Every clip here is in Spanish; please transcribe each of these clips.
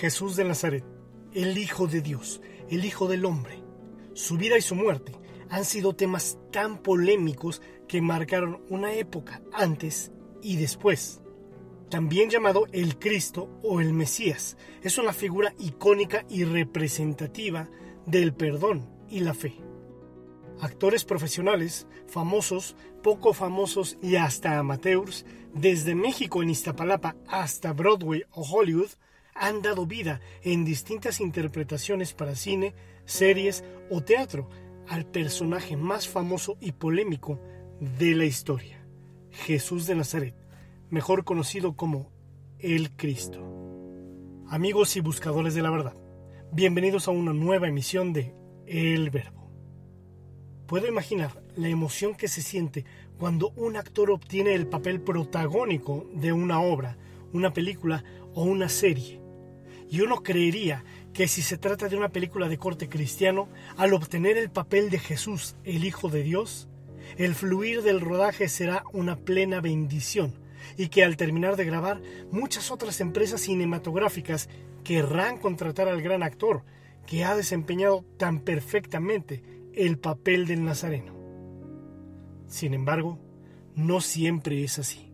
Jesús de Nazaret, el Hijo de Dios, el Hijo del Hombre. Su vida y su muerte han sido temas tan polémicos que marcaron una época antes y después. También llamado el Cristo o el Mesías, es una figura icónica y representativa del perdón y la fe. Actores profesionales, famosos, poco famosos y hasta amateurs, desde México en Iztapalapa hasta Broadway o Hollywood, han dado vida en distintas interpretaciones para cine, series o teatro al personaje más famoso y polémico de la historia, Jesús de Nazaret, mejor conocido como el Cristo. Amigos y buscadores de la verdad, bienvenidos a una nueva emisión de El Verbo. Puedo imaginar la emoción que se siente cuando un actor obtiene el papel protagónico de una obra, una película o una serie y uno creería que si se trata de una película de corte cristiano, al obtener el papel de Jesús, el Hijo de Dios, el fluir del rodaje será una plena bendición y que al terminar de grabar, muchas otras empresas cinematográficas querrán contratar al gran actor que ha desempeñado tan perfectamente el papel del Nazareno. Sin embargo, no siempre es así.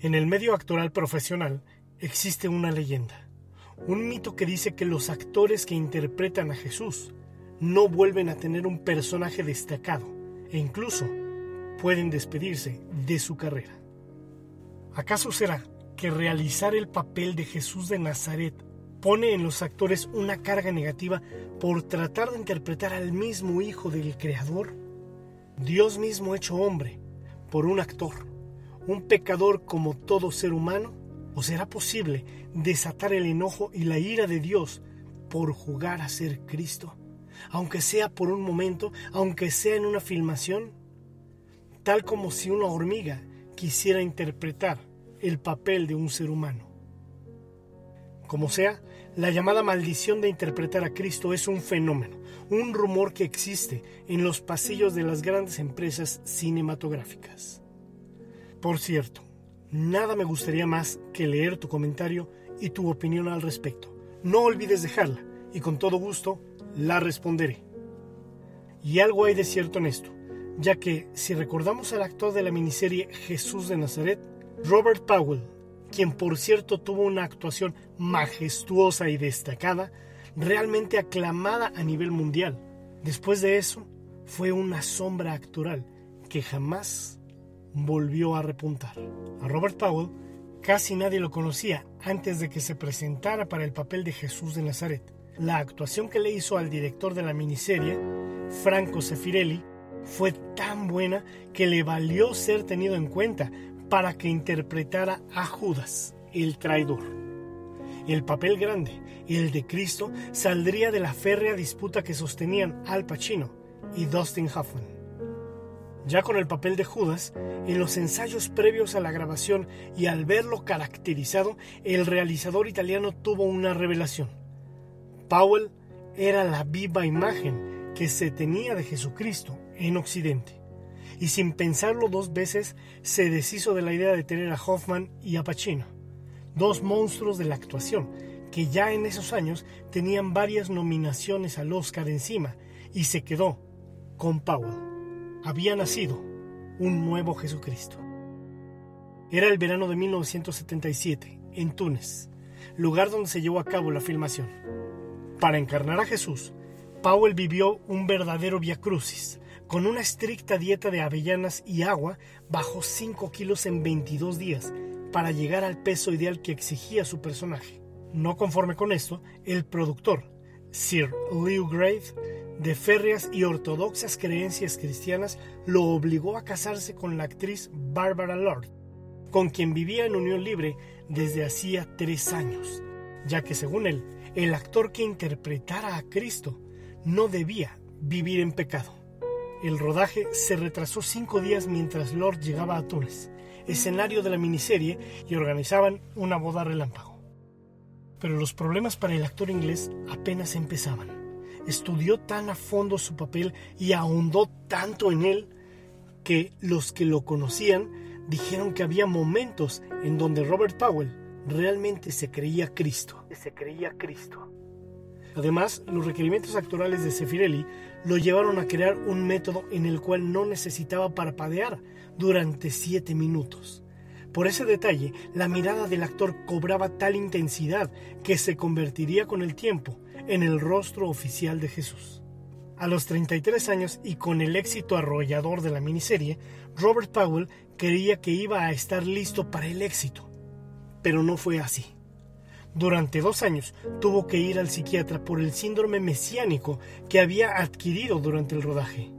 En el medio actoral profesional existe una leyenda un mito que dice que los actores que interpretan a Jesús no vuelven a tener un personaje destacado e incluso pueden despedirse de su carrera. ¿Acaso será que realizar el papel de Jesús de Nazaret pone en los actores una carga negativa por tratar de interpretar al mismo Hijo del Creador? Dios mismo hecho hombre por un actor, un pecador como todo ser humano, ¿O será posible desatar el enojo y la ira de Dios por jugar a ser Cristo? Aunque sea por un momento, aunque sea en una filmación, tal como si una hormiga quisiera interpretar el papel de un ser humano. Como sea, la llamada maldición de interpretar a Cristo es un fenómeno, un rumor que existe en los pasillos de las grandes empresas cinematográficas. Por cierto, Nada me gustaría más que leer tu comentario y tu opinión al respecto. No olvides dejarla y con todo gusto la responderé. Y algo hay de cierto en esto, ya que si recordamos al actor de la miniserie Jesús de Nazaret, Robert Powell, quien por cierto tuvo una actuación majestuosa y destacada, realmente aclamada a nivel mundial, después de eso fue una sombra actoral que jamás volvió a repuntar. A Robert Powell casi nadie lo conocía antes de que se presentara para el papel de Jesús de Nazaret. La actuación que le hizo al director de la miniserie, Franco Sefirelli, fue tan buena que le valió ser tenido en cuenta para que interpretara a Judas, el traidor. El papel grande, el de Cristo, saldría de la férrea disputa que sostenían Al Pacino y Dustin Hoffman ya con el papel de Judas, en los ensayos previos a la grabación y al verlo caracterizado, el realizador italiano tuvo una revelación. Powell era la viva imagen que se tenía de Jesucristo en Occidente. Y sin pensarlo dos veces, se deshizo de la idea de tener a Hoffman y a Pacino, dos monstruos de la actuación, que ya en esos años tenían varias nominaciones al Oscar encima, y se quedó con Powell había nacido un nuevo Jesucristo. Era el verano de 1977, en Túnez, lugar donde se llevó a cabo la filmación. Para encarnar a Jesús, Powell vivió un verdadero crucis, con una estricta dieta de avellanas y agua, bajó 5 kilos en 22 días para llegar al peso ideal que exigía su personaje. No conforme con esto, el productor, Sir Lew Grave, de férreas y ortodoxas creencias cristianas, lo obligó a casarse con la actriz Barbara Lord, con quien vivía en unión libre desde hacía tres años, ya que según él, el actor que interpretara a Cristo no debía vivir en pecado. El rodaje se retrasó cinco días mientras Lord llegaba a Túnez, escenario de la miniserie, y organizaban una boda relámpago. Pero los problemas para el actor inglés apenas empezaban. Estudió tan a fondo su papel y ahondó tanto en él que los que lo conocían dijeron que había momentos en donde Robert Powell realmente se creía Cristo. Se creía Cristo. Además, los requerimientos actorales de Sefirelli lo llevaron a crear un método en el cual no necesitaba parpadear durante siete minutos. Por ese detalle, la mirada del actor cobraba tal intensidad que se convertiría con el tiempo en el rostro oficial de Jesús. A los 33 años y con el éxito arrollador de la miniserie, Robert Powell creía que iba a estar listo para el éxito. Pero no fue así. Durante dos años tuvo que ir al psiquiatra por el síndrome mesiánico que había adquirido durante el rodaje.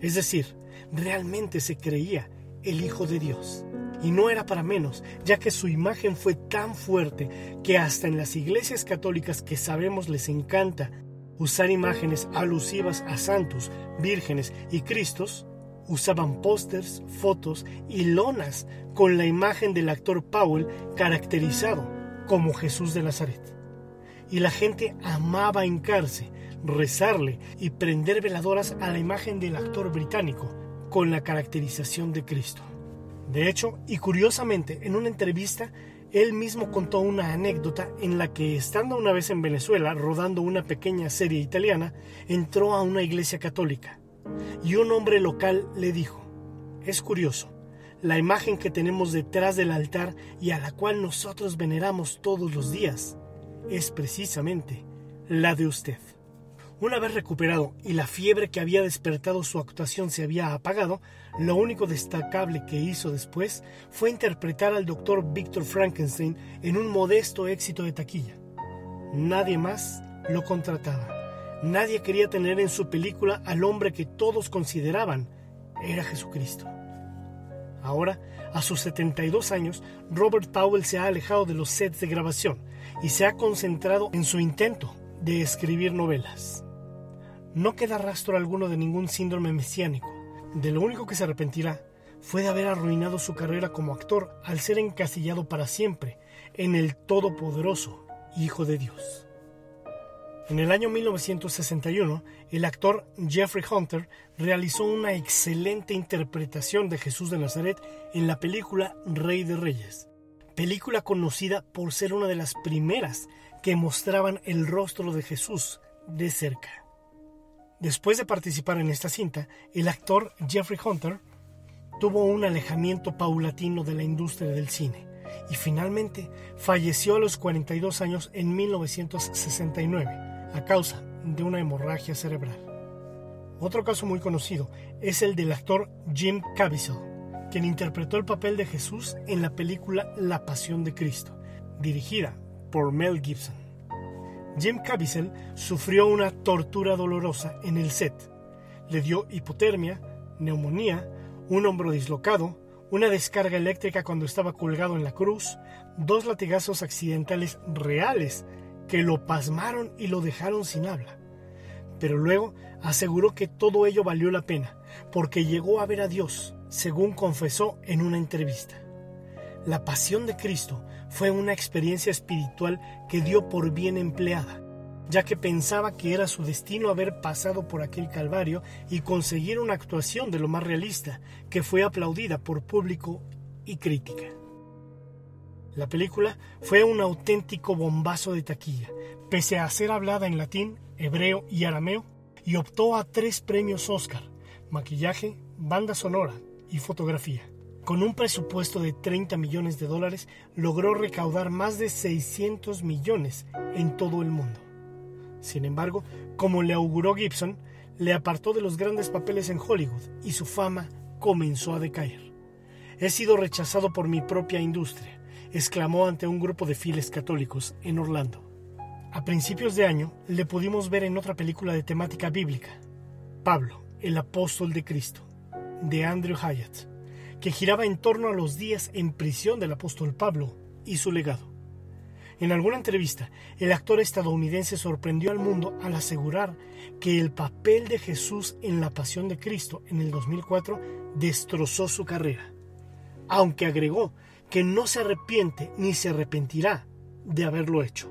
Es decir, realmente se creía el Hijo de Dios. Y no era para menos, ya que su imagen fue tan fuerte que hasta en las iglesias católicas que sabemos les encanta usar imágenes alusivas a santos, vírgenes y cristos, usaban pósters, fotos y lonas con la imagen del actor Powell caracterizado como Jesús de Nazaret. Y la gente amaba hincarse, rezarle y prender veladoras a la imagen del actor británico con la caracterización de Cristo. De hecho, y curiosamente, en una entrevista, él mismo contó una anécdota en la que, estando una vez en Venezuela rodando una pequeña serie italiana, entró a una iglesia católica y un hombre local le dijo, es curioso, la imagen que tenemos detrás del altar y a la cual nosotros veneramos todos los días es precisamente la de usted. Una vez recuperado y la fiebre que había despertado su actuación se había apagado, lo único destacable que hizo después fue interpretar al doctor Victor Frankenstein en un modesto éxito de taquilla. Nadie más lo contrataba. Nadie quería tener en su película al hombre que todos consideraban era Jesucristo. Ahora, a sus 72 años, Robert Powell se ha alejado de los sets de grabación y se ha concentrado en su intento de escribir novelas. No queda rastro alguno de ningún síndrome mesiánico. De lo único que se arrepentirá fue de haber arruinado su carrera como actor al ser encasillado para siempre en el Todopoderoso Hijo de Dios. En el año 1961, el actor Jeffrey Hunter realizó una excelente interpretación de Jesús de Nazaret en la película Rey de Reyes, película conocida por ser una de las primeras que mostraban el rostro de Jesús de cerca. Después de participar en esta cinta, el actor Jeffrey Hunter tuvo un alejamiento paulatino de la industria del cine y finalmente falleció a los 42 años en 1969 a causa de una hemorragia cerebral. Otro caso muy conocido es el del actor Jim Caviezel, quien interpretó el papel de Jesús en la película La Pasión de Cristo, dirigida por Mel Gibson. Jim Caviezel sufrió una tortura dolorosa en el set. Le dio hipotermia, neumonía, un hombro dislocado, una descarga eléctrica cuando estaba colgado en la cruz, dos latigazos accidentales reales que lo pasmaron y lo dejaron sin habla. Pero luego aseguró que todo ello valió la pena, porque llegó a ver a Dios, según confesó en una entrevista. La pasión de Cristo fue una experiencia espiritual que dio por bien empleada, ya que pensaba que era su destino haber pasado por aquel calvario y conseguir una actuación de lo más realista, que fue aplaudida por público y crítica. La película fue un auténtico bombazo de taquilla, pese a ser hablada en latín, hebreo y arameo, y optó a tres premios Oscar, maquillaje, banda sonora y fotografía. Con un presupuesto de 30 millones de dólares, logró recaudar más de 600 millones en todo el mundo. Sin embargo, como le auguró Gibson, le apartó de los grandes papeles en Hollywood y su fama comenzó a decaer. He sido rechazado por mi propia industria exclamó ante un grupo de fieles católicos en Orlando. A principios de año le pudimos ver en otra película de temática bíblica, Pablo, el apóstol de Cristo, de Andrew Hyatt, que giraba en torno a los días en prisión del apóstol Pablo y su legado. En alguna entrevista, el actor estadounidense sorprendió al mundo al asegurar que el papel de Jesús en la Pasión de Cristo en el 2004 destrozó su carrera, aunque agregó que no se arrepiente ni se arrepentirá de haberlo hecho.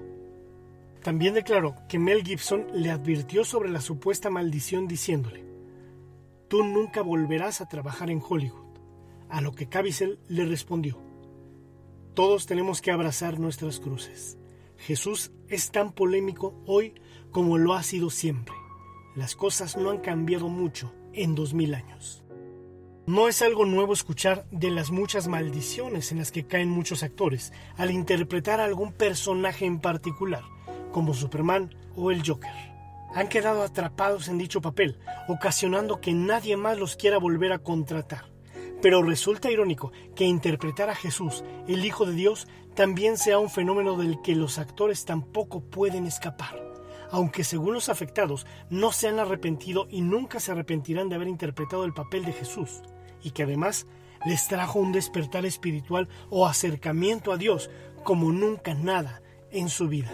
También declaró que Mel Gibson le advirtió sobre la supuesta maldición diciéndole, Tú nunca volverás a trabajar en Hollywood, a lo que Caviezel le respondió, todos tenemos que abrazar nuestras cruces. Jesús es tan polémico hoy como lo ha sido siempre. Las cosas no han cambiado mucho en dos mil años. No es algo nuevo escuchar de las muchas maldiciones en las que caen muchos actores al interpretar a algún personaje en particular, como Superman o el Joker. Han quedado atrapados en dicho papel, ocasionando que nadie más los quiera volver a contratar. Pero resulta irónico que interpretar a Jesús, el Hijo de Dios, también sea un fenómeno del que los actores tampoco pueden escapar. Aunque según los afectados no se han arrepentido y nunca se arrepentirán de haber interpretado el papel de Jesús, y que además les trajo un despertar espiritual o acercamiento a Dios como nunca nada en su vida.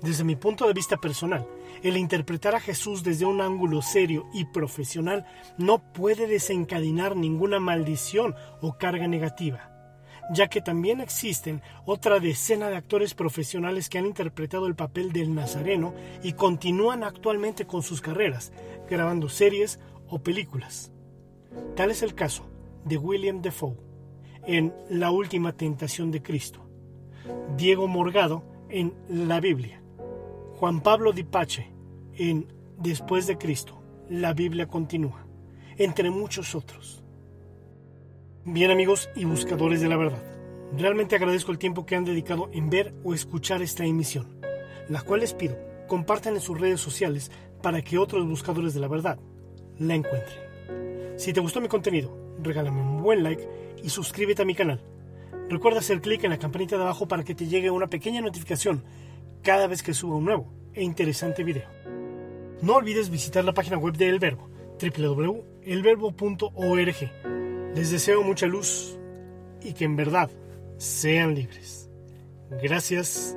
Desde mi punto de vista personal, el interpretar a Jesús desde un ángulo serio y profesional no puede desencadenar ninguna maldición o carga negativa, ya que también existen otra decena de actores profesionales que han interpretado el papel del Nazareno y continúan actualmente con sus carreras, grabando series o películas. Tal es el caso de William Defoe en La Última Tentación de Cristo, Diego Morgado en La Biblia, Juan Pablo Di Pace en Después de Cristo, la Biblia continúa, entre muchos otros. Bien amigos y buscadores de la verdad, realmente agradezco el tiempo que han dedicado en ver o escuchar esta emisión, la cual les pido compartan en sus redes sociales para que otros buscadores de la verdad la encuentren. Si te gustó mi contenido, regálame un buen like y suscríbete a mi canal. Recuerda hacer clic en la campanita de abajo para que te llegue una pequeña notificación cada vez que suba un nuevo e interesante video. No olvides visitar la página web de El Verbo, www.elverbo.org. Les deseo mucha luz y que en verdad sean libres. Gracias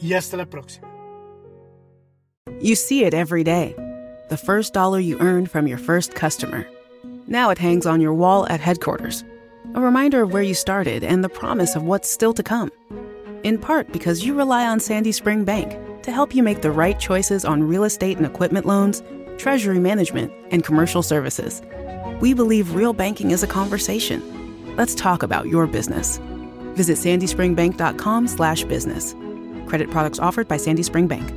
y hasta la próxima. You see it every day. The first dollar you earned from your first customer. Now it hangs on your wall at headquarters. A reminder of where you started and the promise of what's still to come. in part because you rely on Sandy Spring Bank to help you make the right choices on real estate and equipment loans, treasury management, and commercial services. We believe real banking is a conversation. Let's talk about your business. Visit sandyspringbank.com/business. Credit products offered by Sandy Spring Bank.